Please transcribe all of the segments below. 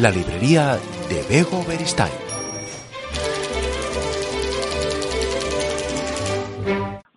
la librería de Bego Beristain.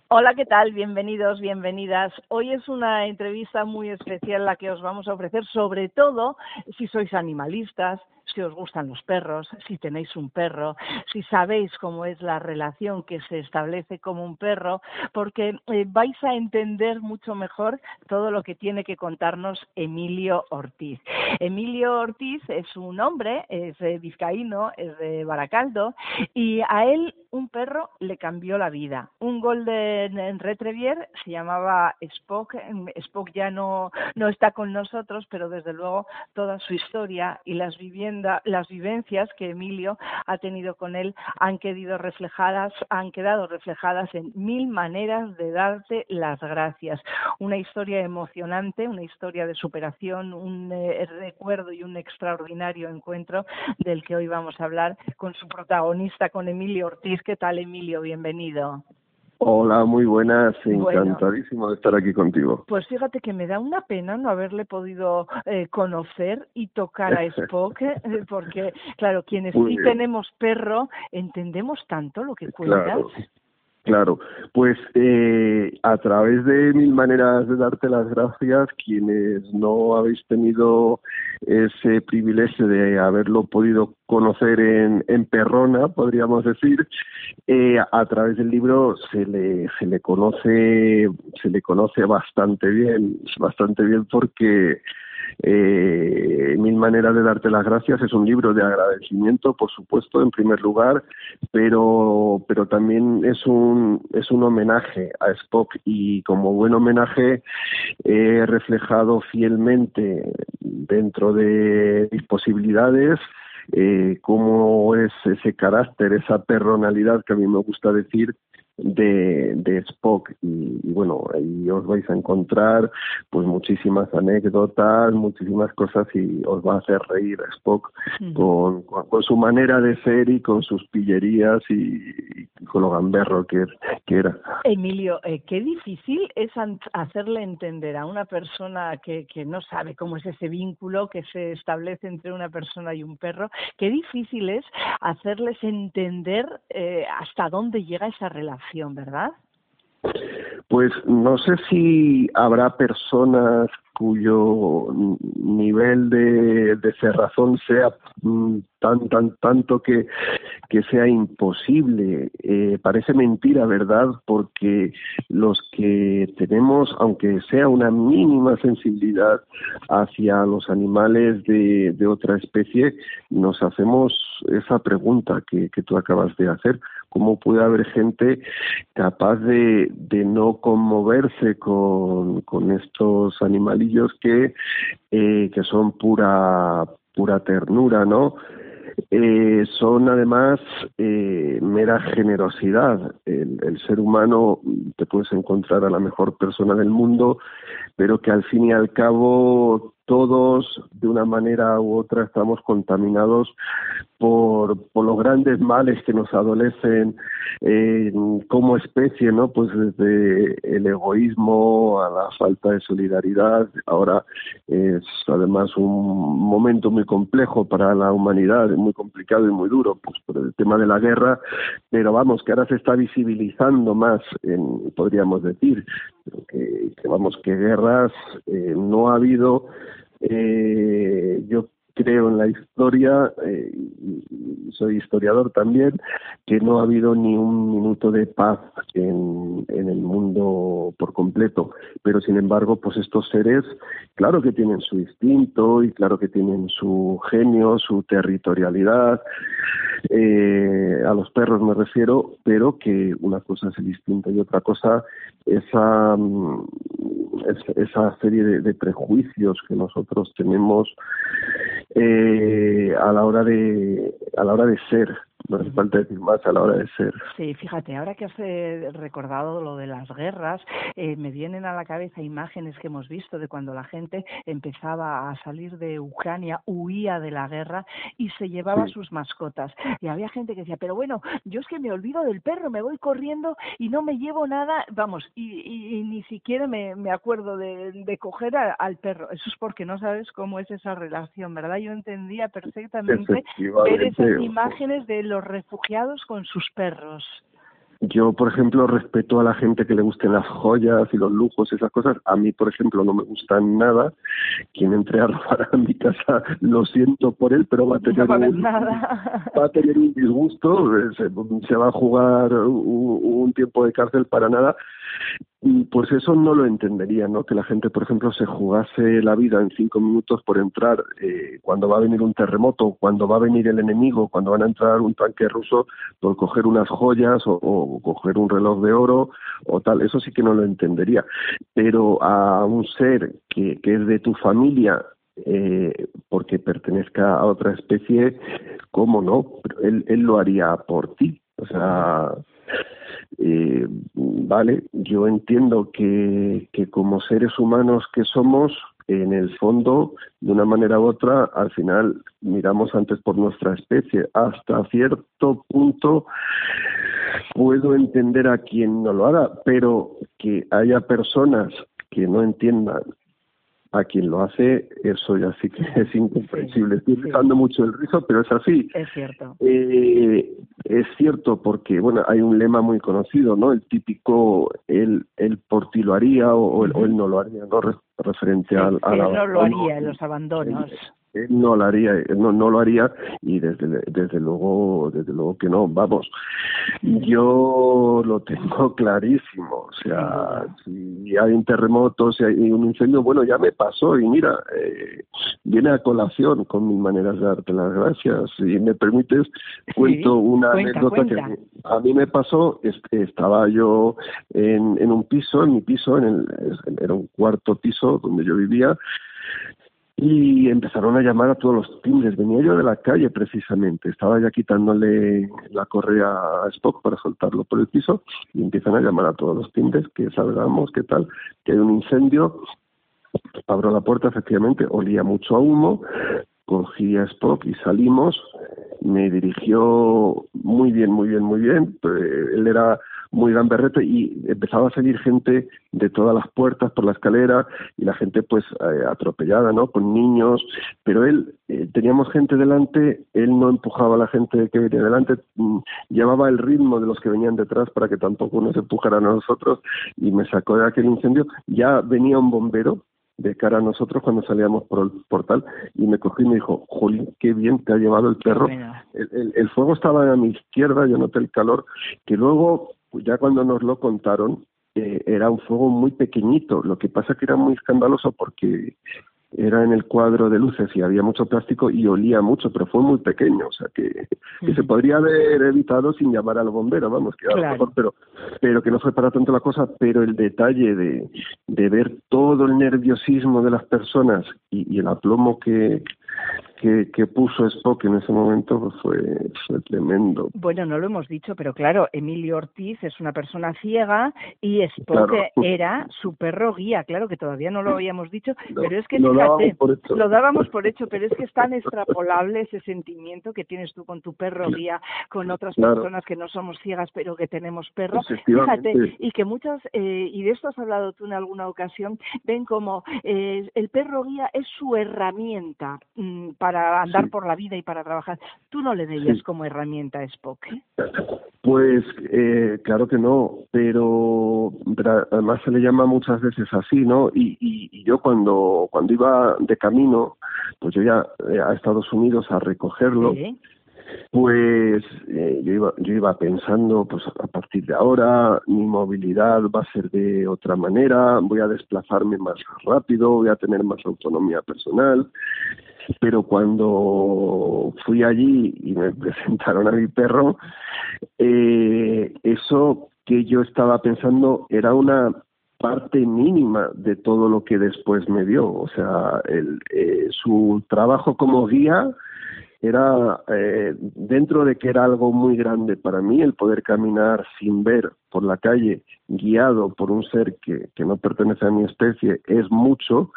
Hola, ¿qué tal? Bienvenidos, bienvenidas. Hoy es una entrevista muy especial la que os vamos a ofrecer, sobre todo si sois animalistas, si os gustan los perros, si tenéis un perro, si sabéis cómo es la relación que se establece como un perro, porque eh, vais a entender mucho mejor todo lo que tiene que contarnos Emilio Ortiz. Emilio Ortiz es un hombre, es vizcaíno, es de Baracaldo, y a él un perro le cambió la vida. Un Golden Retriever se llamaba Spock. Spock ya no, no está con nosotros, pero desde luego toda su historia y las viviendas las vivencias que Emilio ha tenido con él han quedado reflejadas, han quedado reflejadas en mil maneras de darte las gracias. Una historia emocionante, una historia de superación, un eh, recuerdo y un extraordinario encuentro del que hoy vamos a hablar con su protagonista, con Emilio Ortiz. ¿Qué tal, Emilio? Bienvenido. Hola, muy buenas, encantadísimo de estar aquí contigo. Pues fíjate que me da una pena no haberle podido eh, conocer y tocar a Spock, eh, porque claro, quienes sí tenemos perro entendemos tanto lo que cuentas. Claro, pues eh, a través de mil maneras de darte las gracias, quienes no habéis tenido ese privilegio de haberlo podido conocer en, en Perrona, podríamos decir, eh, a través del libro se le, se le conoce, se le conoce bastante bien, bastante bien porque eh, Mil maneras de darte las gracias es un libro de agradecimiento, por supuesto, en primer lugar, pero, pero también es un, es un homenaje a Spock y como buen homenaje he reflejado fielmente dentro de mis posibilidades eh, cómo es ese carácter, esa personalidad que a mí me gusta decir de, de Spock y, bueno ahí os vais a encontrar pues muchísimas anécdotas muchísimas cosas y os va a hacer reír Spock con, con, su manera de ser y con sus pillerías y, con lo gamberro que, que era. Emilio eh, qué difícil es hacerle entender a una persona que, que no sabe cómo es ese vínculo que se establece entre una persona y un perro qué difícil es hacerles entender eh, hasta dónde llega esa relación ¿verdad? Pues no sé si habrá personas cuyo nivel de, de cerrazón sea mm, tan tan tanto que, que sea imposible. Eh, parece mentira verdad porque los que tenemos aunque sea una mínima sensibilidad hacia los animales de, de otra especie nos hacemos esa pregunta que, que tú acabas de hacer cómo puede haber gente capaz de, de no conmoverse con, con estos animalillos que, eh, que son pura, pura ternura, ¿no? Eh, son además eh, mera generosidad. El, el, ser humano te puedes encontrar a la mejor persona del mundo, pero que al fin y al cabo todos de una manera u otra estamos contaminados por, los grandes males que nos adolecen como especie, ¿no? Pues desde el egoísmo a la falta de solidaridad. Ahora es además un momento muy complejo para la humanidad, muy complicado y muy duro, pues por el tema de la guerra, pero vamos, que ahora se está visibilizando más, en, podríamos decir, que, vamos, que guerras eh, no ha habido eh, yo creo en la historia, eh, soy historiador también, que no ha habido ni un minuto de paz en, en el mundo por completo. Pero sin embargo, pues estos seres, claro que tienen su instinto y claro que tienen su genio, su territorialidad. Eh, a los perros me refiero, pero que una cosa es el instinto y otra cosa esa, mm, esa serie de, de prejuicios que nosotros tenemos eh, a la hora de a la hora de ser no hace falta decir más a la hora de ser. Sí, fíjate, ahora que has eh, recordado lo de las guerras, eh, me vienen a la cabeza imágenes que hemos visto de cuando la gente empezaba a salir de Ucrania, huía de la guerra y se llevaba sus mascotas. Y había gente que decía, pero bueno, yo es que me olvido del perro, me voy corriendo y no me llevo nada, vamos, y, ni siquiera me, acuerdo de, coger al perro. Eso es porque no sabes cómo es esa relación, ¿verdad? Yo entendía perfectamente ver esas imágenes de los refugiados con sus perros. Yo, por ejemplo, respeto a la gente que le gusten las joyas y los lujos, esas cosas. A mí, por ejemplo, no me gustan nada. Quien entre a robar a mi casa, lo siento por él, pero va a tener, un, Va a tener un disgusto. Se, va a jugar un, tiempo de cárcel para nada pues eso no lo entendería, ¿no? Que la gente, por ejemplo, se jugase la vida en cinco minutos por entrar eh, cuando va a venir un terremoto, cuando va a venir el enemigo, cuando van a entrar un tanque ruso por coger unas joyas o, coger un reloj de oro o tal. Eso sí que no lo entendería. Pero a un ser que, que es de tu familia eh, porque pertenezca a otra especie, ¿cómo no? él, él lo haría por ti. O sea, eh, vale, yo entiendo que, que como seres humanos que somos, en el fondo, de una manera u otra, al final miramos antes por nuestra especie. Hasta cierto punto puedo entender a quien no lo haga, pero que haya personas que no entiendan a quien lo hace, eso ya sí que es incomprensible. Estoy usando mucho el rizo, pero es así. Es cierto. Eh, es cierto porque, bueno, hay un lema muy conocido, ¿no? El típico, él, él por ti lo haría o, él, no lo haría, ¿no? referente al, a la... no lo haría los abandonos él no lo haría no, no lo haría y desde desde luego desde luego que no. Vamos yo lo tengo clarísimo o sea si hay un terremoto si hay un incendio bueno ya me pasó y mira eh, viene a colación con mis maneras de darte las gracias. Si me permites cuento una anécdota que a mí me pasó estaba yo en, en un piso en mi piso en el era un cuarto piso donde yo vivía y empezaron a llamar a todos los timbres. Venía yo de la calle precisamente, estaba ya quitándole la correa a Spock para soltarlo por el piso y empiezan a llamar a todos los timbres que salgamos, qué tal, que hay un incendio. Abro la puerta, efectivamente, olía mucho a humo, cogí a Spock y salimos. Me dirigió muy bien, muy bien, muy bien. Él era muy gran berrete y empezaba a salir gente de todas las puertas por la escalera y la gente pues eh, atropellada, ¿no? Con niños, pero él, eh, teníamos gente delante, él no empujaba a la gente que venía delante, mm, llevaba el ritmo de los que venían detrás para que tampoco nos empujaran a nosotros y me sacó de aquel incendio. Ya venía un bombero de cara a nosotros cuando salíamos por el portal y me cogió y me dijo, Jolín, qué bien te ha llevado el perro. El, el, fuego estaba a mi izquierda, yo noté el calor, que luego pues ya cuando nos lo contaron, eh, era un fuego muy pequeñito. Lo que pasa que era muy escandaloso porque era en el cuadro de luces y había mucho plástico y olía mucho, pero fue muy pequeño, o sea que, se podría haber evitado sin llamar al bombero, vamos, que era mejor, pero, pero que no fue para tanto la cosa, pero el detalle de, de ver todo el nerviosismo de las personas y, y el aplomo que, que, puso Spock en ese momento pues, fue, tremendo. Bueno, no lo hemos dicho, pero claro, Emilio Ortiz es una persona ciega y Spock era su perro guía, claro que todavía no lo habíamos dicho, pero es que lo fíjate, dábamos lo dábamos por hecho, pero es que es tan extrapolable ese sentimiento que tienes tú con tu perro guía, con otras personas que no somos ciegas pero que tenemos perros, fíjate, y que muchas, eh, y de esto has hablado tú en alguna ocasión, ven como eh, el perro guía es su herramienta mm, para para andar por la vida y para trabajar. ¿Tú no le veías como herramienta a Spock? ¿eh? Pues eh, claro que no, pero, además se le llama muchas veces así, ¿no? Y, y, yo cuando, cuando iba de camino, pues yo ya eh, a Estados Unidos a recogerlo, pues yo iba yo iba pensando pues a partir de ahora mi movilidad va a ser de otra manera voy a desplazarme más rápido voy a tener más autonomía personal pero cuando fui allí y me presentaron a mi perro, eh, eso que yo estaba pensando era una parte mínima de todo lo que después me dio. O sea, el, eh, su trabajo como guía era eh, dentro de que era algo muy grande para mí el poder caminar sin ver por la calle guiado por un ser que, que no pertenece a mi especie es mucho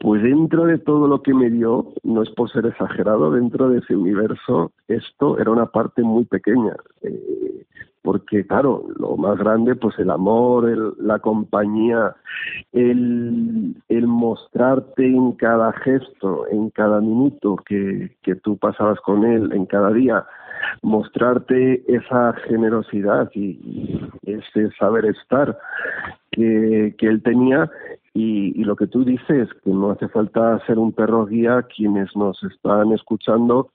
pues dentro de todo lo que me dio, no es por ser exagerado, dentro de ese universo, esto era una parte muy pequeña. Eh, porque claro, lo más grande, pues el amor, el, la compañía, el, el mostrarte en cada gesto, en cada minuto que, que tú pasabas con él, en cada día, mostrarte esa generosidad y, ese saber estar que, que él tenía y, y, lo que tú dices, que no hace falta ser un perro guía, quienes nos están escuchando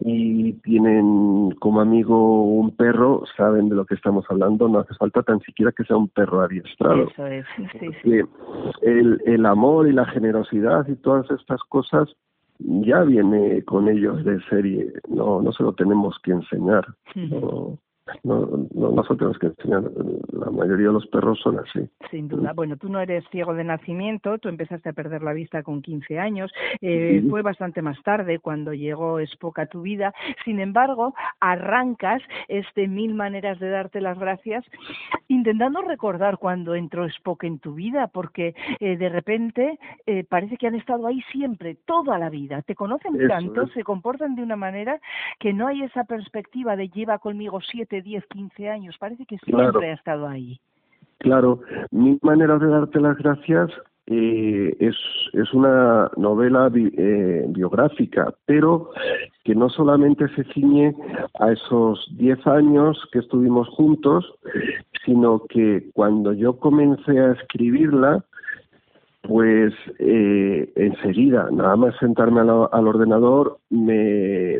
y tienen como amigo un perro, saben de lo que estamos hablando, no hace falta tan siquiera que sea un perro adiestrado. Eso es, sí, sí. El, el amor y la generosidad y todas estas cosas ya viene con ellos de serie, no, no se lo tenemos que enseñar. No, no, no, nosotros que enseñar, la mayoría de los perros son así. Sin duda. Bueno, tú no eres ciego de nacimiento, tú empezaste a perder la vista con 15 años, eh, sí. fue bastante más tarde cuando llegó Spock a tu vida, sin embargo, arrancas este mil maneras de darte las gracias intentando recordar cuando entró Spock en tu vida, porque eh, de repente eh, parece que han estado ahí siempre, toda la vida, te conocen Eso tanto, se comportan de una manera que no hay esa perspectiva de lleva conmigo siete 10, 15 años, parece que siempre claro. ha estado ahí. Claro, mi manera de darte las gracias eh, es, es una novela bi, eh, biográfica, pero que no solamente se ciñe a esos 10 años que estuvimos juntos, sino que cuando yo comencé a escribirla, pues eh, enseguida, nada más sentarme al, al ordenador, me,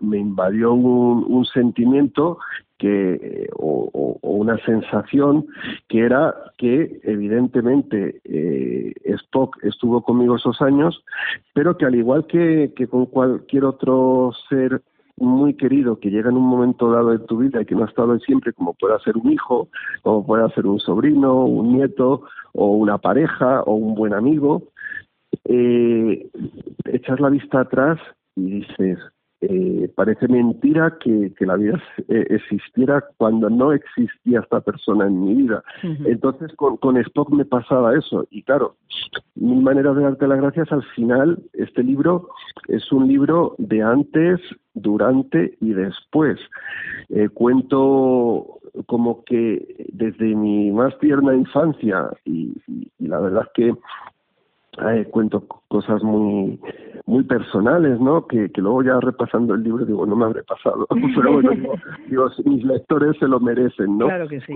me invadió un, un, sentimiento que o, una sensación que era que evidentemente eh, Spock estuvo conmigo esos años, pero que al igual que, que con cualquier otro ser muy querido que llega en un momento dado de tu vida y que no ha estado siempre, como pueda ser un hijo, como pueda ser un sobrino, un nieto, o una pareja, o un buen amigo, eh, echas la vista atrás y dices, eh, parece mentira que, que la vida eh, existiera cuando no existía esta persona en mi vida. Uh -huh. Entonces con, con Spock me pasaba eso. Y claro, mi manera de darte las gracias, al final este libro es un libro de antes, durante y después. Eh, cuento como que desde mi más tierna infancia y, y, y la verdad es que eh, cuento cosas muy muy personales, ¿no? Que, que luego ya repasando el libro digo, no me habré pasado. Pero bueno, digo, digo, mis lectores se lo merecen, ¿no? Claro que sí.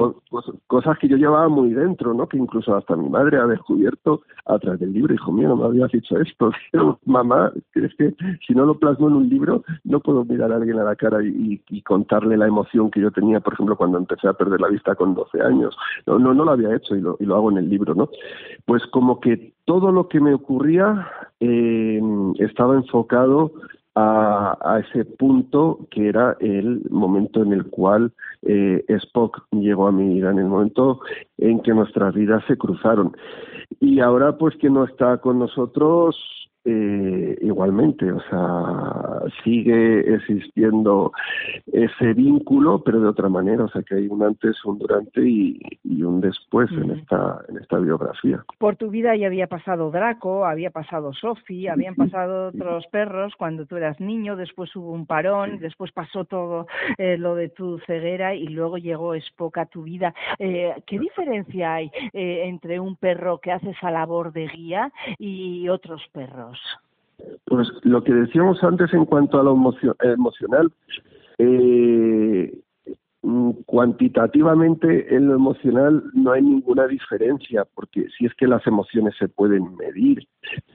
cosas que yo llevaba muy dentro, ¿no? Que incluso hasta mi madre ha descubierto a través del libro. Hijo mío, no me habías dicho esto. Mamá, es que si no lo plasmo en un libro, no puedo mirar a alguien a la cara y, y, contarle la emoción que yo tenía, por ejemplo, cuando empecé a perder la vista con 12 años. No, no, no lo había hecho y lo, y lo hago en el libro, ¿no? Pues como que todo lo que me ocurría eh, estaba enfocado a, a, ese punto que era el momento en el cual eh, Spock llegó a mi vida, en el momento en que nuestras vidas se cruzaron. Y ahora pues que no está con nosotros, eh, igualmente, o sea, sigue existiendo ese vínculo, pero de otra manera, o sea, que hay un antes, un durante y, y un después uh -huh. en esta en esta biografía. Por tu vida ya había pasado Draco, había pasado Sophie, habían pasado otros perros cuando tú eras niño, después hubo un parón, después pasó todo eh, lo de tu ceguera y luego llegó Spock a tu vida. Eh, ¿Qué diferencia hay eh, entre un perro que hace esa labor de guía y otros perros? Pues lo que decíamos antes en cuanto a lo emocional, eh, cuantitativamente en lo emocional no hay ninguna diferencia, porque si es que las emociones se pueden medir,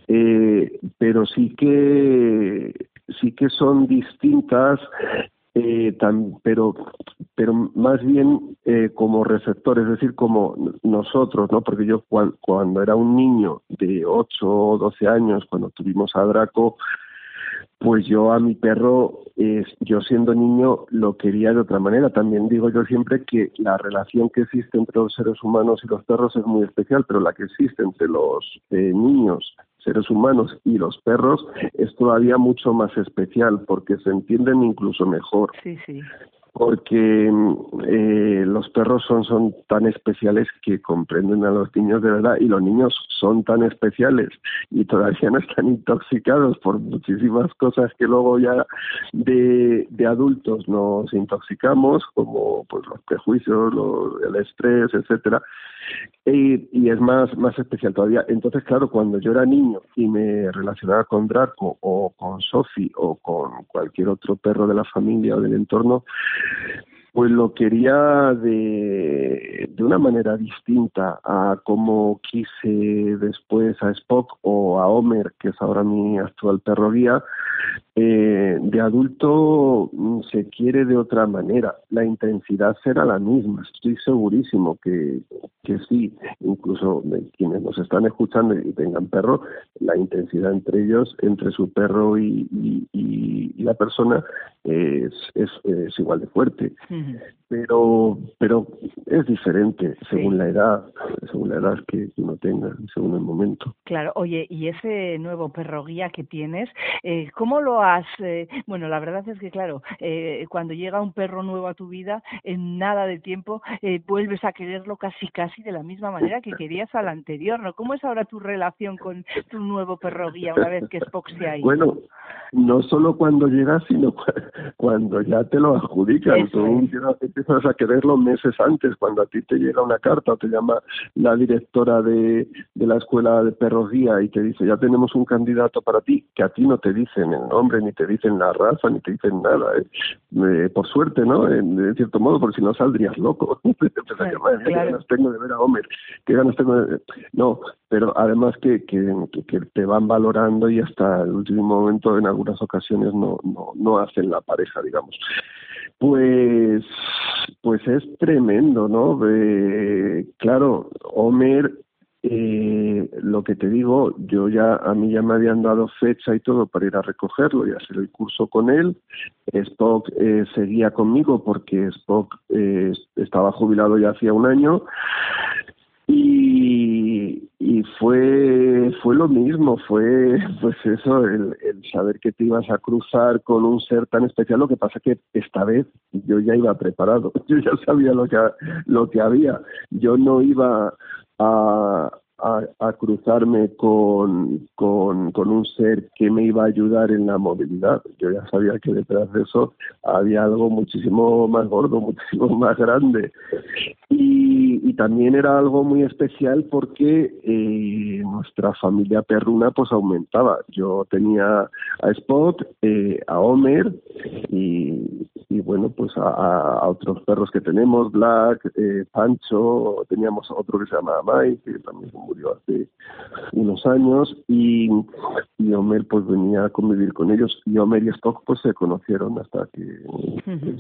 eh, pero sí que sí que son distintas eh, pero pero más bien eh, como receptor, es decir, como nosotros, ¿no? Porque yo cuando, cuando era un niño de 8 o 12 años, cuando tuvimos a Draco, pues yo a mi perro, eh, yo siendo niño, lo quería de otra manera. También digo yo siempre que la relación que existe entre los seres humanos y los perros es muy especial, pero la que existe entre los eh, niños seres humanos y los perros es todavía mucho más especial porque se entienden incluso mejor. Sí, sí porque eh, los perros son, son tan especiales que comprenden a los niños de verdad y los niños son tan especiales y todavía no están intoxicados por muchísimas cosas que luego ya de, de adultos nos intoxicamos como pues los prejuicios, el estrés, etcétera y, es más, más especial todavía. Entonces, claro, cuando yo era niño y me relacionaba con Draco o con Sophie o con cualquier otro perro de la familia o del entorno, pues lo quería de, una manera distinta a como quise después a Spock o a Homer, que es ahora mi actual perro guía, eh, de adulto mm, se quiere de otra manera. La intensidad será la misma, estoy segurísimo que, que sí. Incluso quienes nos están escuchando y tengan perro, la intensidad entre ellos, entre su perro y, la persona, es, es, igual de fuerte. Pero, pero es diferente según la edad, según la edad que uno tenga, según el momento. Claro, oye, y ese nuevo perro guía que tienes, eh, ¿cómo lo has eh, bueno, la verdad es que, claro, eh, cuando llega un perro nuevo a tu vida, en nada de tiempo eh, vuelves a quererlo casi, casi de la misma manera que querías al anterior, ¿no? ¿Cómo es ahora tu relación con tu nuevo perro guía una vez que Spock se ha ido? Bueno, no solo cuando llegas, sino cuando ya te lo adjudican. Tú empiezas a quererlo meses antes, cuando a ti te llega una carta o te llama la directora de, de la escuela de perros guía y te dice, ya tenemos un candidato para ti, que a ti no te dicen el nombre ni te dicen la raza, ni te dicen nada. ¿eh? Eh, por suerte, ¿no? En, cierto modo, porque si no saldrías loco. ¿Qué ganas tengo de ver a Homer? ¿Qué ganas tengo de...? No, pero además que, que, que, te van valorando y hasta el último momento en algunas ocasiones no, no, no hacen la pareja, digamos. Pues, pues es tremendo, ¿no? Eh, claro, Homer eh, lo que te digo, yo ya a mí ya me habían dado fecha y todo para ir a recogerlo y hacer el curso con él. Spock eh, seguía conmigo porque Spock eh, estaba jubilado ya hacía un año y, fue fue lo mismo, fue pues eso, el, el saber que te ibas a cruzar con un ser tan especial. Lo que pasa que esta vez yo ya iba preparado, yo ya sabía lo que lo que había, yo no iba a, a, cruzarme con, con, con, un ser que me iba a ayudar en la movilidad. Yo ya sabía que detrás de eso había algo muchísimo más gordo, muchísimo más grande. Y, y también era algo muy especial porque eh, nuestra familia perruna pues aumentaba. Yo tenía a Spot, eh, a Homer y, y bueno, pues a, a, otros perros que tenemos, Black, eh, Pancho, teníamos otro que se llama Mike, que también murió hace unos años, y, y Homer pues venía a convivir con ellos, y Homer y Spock pues se conocieron hasta que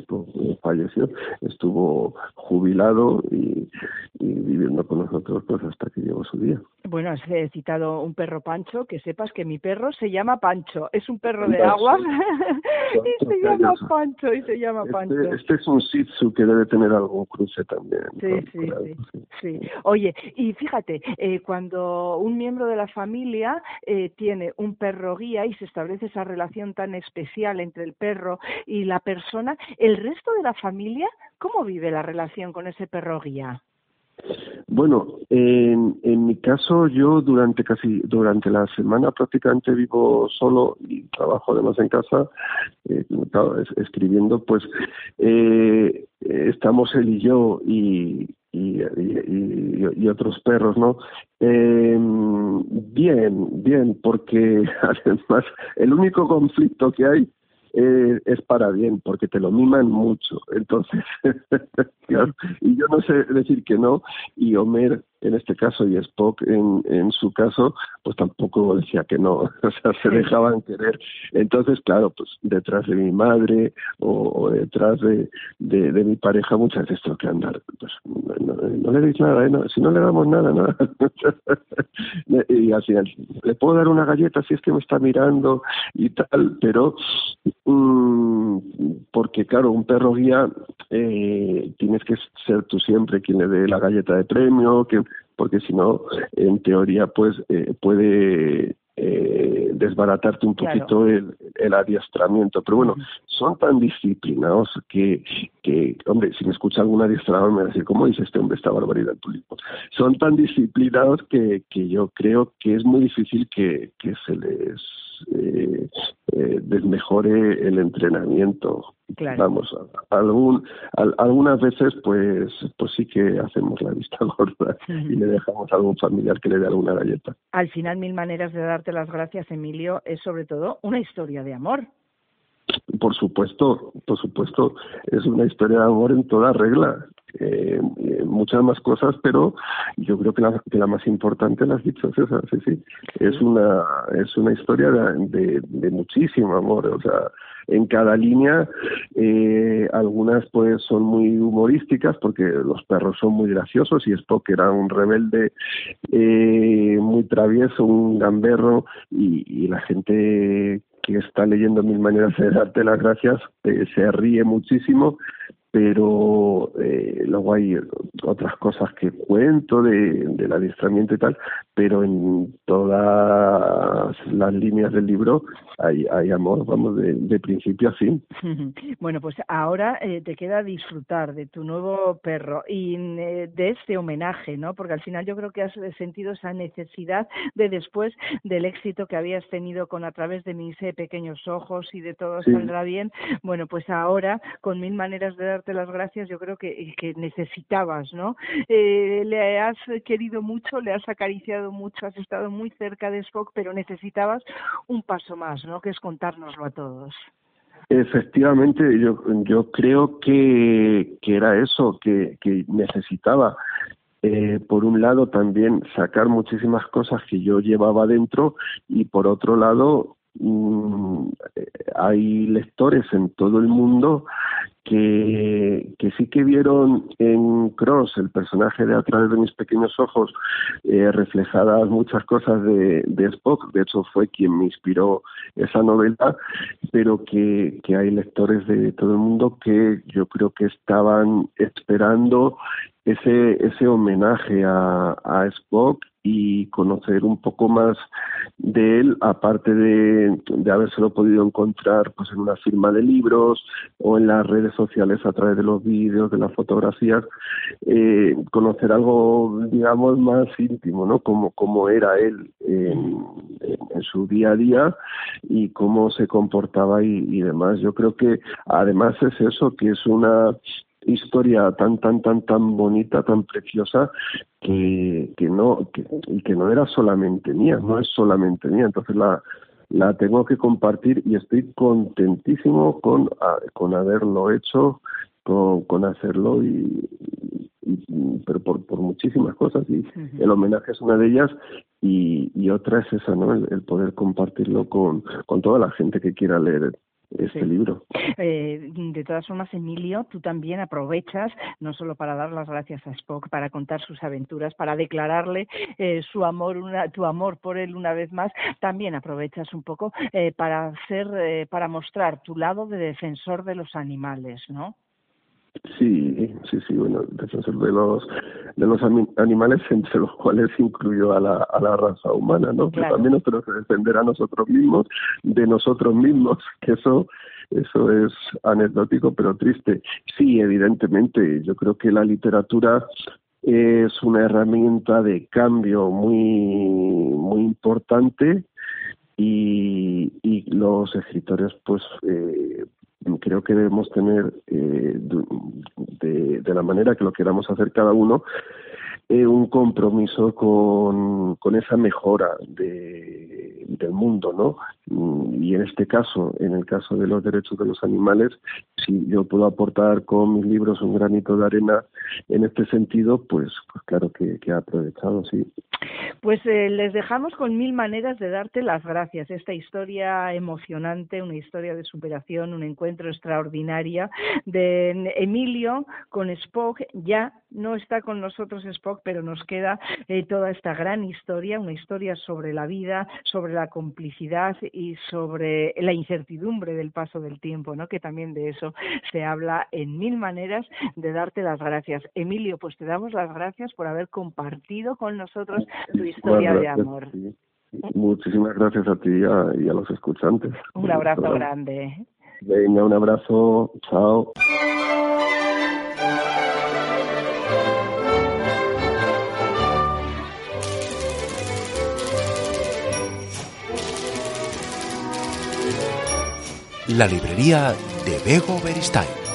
Spock falleció, estuvo jubilado y, y, viviendo con nosotros pues hasta que llegó su día. Bueno, has citado un perro Pancho, que sepas que mi perro se llama Pancho, es un perro de agua y se llama Pancho y se llama este, Pancho. Este, es un Shih Tzu que debe tener algún cruce también. Sí, sí, sí, sí, Oye, y fíjate, eh, cuando un miembro de la familia eh, tiene un perro guía y se establece esa relación tan especial entre el perro y la persona, ¿el resto de la familia cómo vive la relación con ese perro guía? Bueno, en, mi caso yo durante casi durante la semana prácticamente vivo solo y trabajo además en casa eh, escribiendo, pues eh, estamos él y yo y, y, y, otros perros, ¿no? Eh, bien, bien, porque además el único conflicto que hay eh, es para bien, porque te lo miman mucho. Entonces, y yo no sé decir que no, y Homer en este caso y Spock en, en su caso, pues tampoco decía que no, o sea, se dejaban querer. Entonces, claro, pues detrás de mi madre o, detrás de, de, mi pareja muchas veces tengo que andar, pues no, le deis nada, ¿eh? si no le damos nada, nada. y al final, le puedo dar una galleta si es que me está mirando y tal, pero mm, porque claro, un perro guía eh, tienes que ser tú siempre quien le dé la galleta de premio, que porque si no, en teoría, pues eh, puede eh, desbaratarte un poquito el, el, adiestramiento. Pero bueno, son tan disciplinados que, que, hombre, si me escucha algún adiestrador me va a decir, ¿cómo dice este hombre esta barbaridad público? Son tan disciplinados que, que yo creo que es muy difícil que, que se les eh, eh, desmejore el entrenamiento. Vamos, algún, algunas veces pues pues sí que hacemos la vista gorda y le dejamos a algún familiar que le dé alguna galleta. Al final, Mil Maneras de Darte las Gracias, Emilio, es sobre todo una historia de amor. Por supuesto, por supuesto, es una historia de amor en toda regla. Eh, muchas más cosas, pero yo creo que la, que la más importante la has dicho, César, sí, sí, es una, es una historia de, de, muchísimo amor, o sea, en cada línea, eh, algunas pues son muy humorísticas porque los perros son muy graciosos y Spock era un rebelde eh, muy travieso, un gamberro y, y la gente que está leyendo Mil Maneras de Darte las Gracias eh, se ríe muchísimo, pero eh, luego hay otras cosas que cuento de, del adiestramiento y tal, pero en todas las líneas del libro hay, hay amor, vamos, de, principio a fin. Bueno, pues ahora eh, te queda disfrutar de tu nuevo perro y eh, de este homenaje, ¿no? Porque al final yo creo que has sentido esa necesidad de después del éxito que habías tenido con a través de mis pequeños ojos y de todo saldrá bien, bueno, pues ahora con mil maneras de darte las gracias yo creo que, necesitabas, ¿no? Eh, le has querido mucho, le has acariciado mucho, has estado muy cerca de Spock, pero necesitabas un paso más, ¿no? Que es contárnoslo a todos. Efectivamente, yo, yo creo que, que era eso, que, que necesitaba. Eh, por un lado también sacar muchísimas cosas que yo llevaba dentro y por otro lado mm, hay lectores en todo el mundo que, que sí que vieron en Cross, el personaje de A través de mis pequeños ojos, eh, reflejadas muchas cosas de, de, Spock, de hecho fue quien me inspiró esa novela, pero que, que hay lectores de todo el mundo que yo creo que estaban esperando ese, ese homenaje a, a Spock y conocer un poco más de él, aparte de, de habérselo podido encontrar pues en una firma de libros o en las redes sociales a través de los vídeos, de las fotografías, eh, conocer algo, digamos, más íntimo, ¿no? Como, como era él en, en, su día a día y cómo se comportaba y, y demás. Yo creo que además es eso, que es una historia tan tan tan tan bonita tan preciosa que, que no que, y que no era solamente mía no es solamente mía. Entonces la la tengo que compartir y estoy contentísimo con con haberlo hecho con, con hacerlo y, pero por, por muchísimas cosas. Y el homenaje es una de ellas y, y otra es esa no el, el poder compartirlo con con toda la gente que quiera leer este libro. Eh, de todas formas, Emilio, tú también aprovechas, no solo para dar las gracias a Spock, para contar sus aventuras, para declararle eh, su amor, una, tu amor por él una vez más, también aprovechas un poco eh, para hacer, eh, para mostrar tu lado de defensor de los animales, ¿no? Sí, sí, sí, bueno, defensor de los de los animales entre los cuales incluyó a la, a la raza humana, ¿no? Que también nos tenemos que defender a nosotros mismos, de nosotros mismos, que eso eso es anecdótico pero triste. Sí, evidentemente, yo creo que la literatura es una herramienta de cambio muy muy importante y, y los escritores pues eh, creo que debemos tener, eh, de, la manera que lo queramos hacer cada uno, eh, un compromiso con, con esa mejora de, del mundo, ¿no? Mm, y en este caso, en el caso de los derechos de los animales, si yo puedo aportar con mis libros un granito de arena en este sentido, pues, pues claro que, que ha aprovechado, sí. Pues eh, les dejamos con mil maneras de darte las gracias. Esta historia emocionante, una historia de superación, un encuentro extraordinario de Emilio con Spock. Ya no está con nosotros Spock, pero nos queda eh, toda esta gran historia, una historia sobre la vida, sobre la complicidad y sobre la incertidumbre del paso del tiempo, ¿no? Que también de eso se habla en mil maneras de darte las gracias. Emilio, pues te damos las gracias por haber compartido con nosotros tu historia de amor. Muchísimas gracias a ti y a, los escuchantes. Un abrazo grande. Venga, un abrazo. Chao. La librería de Bego Beristain.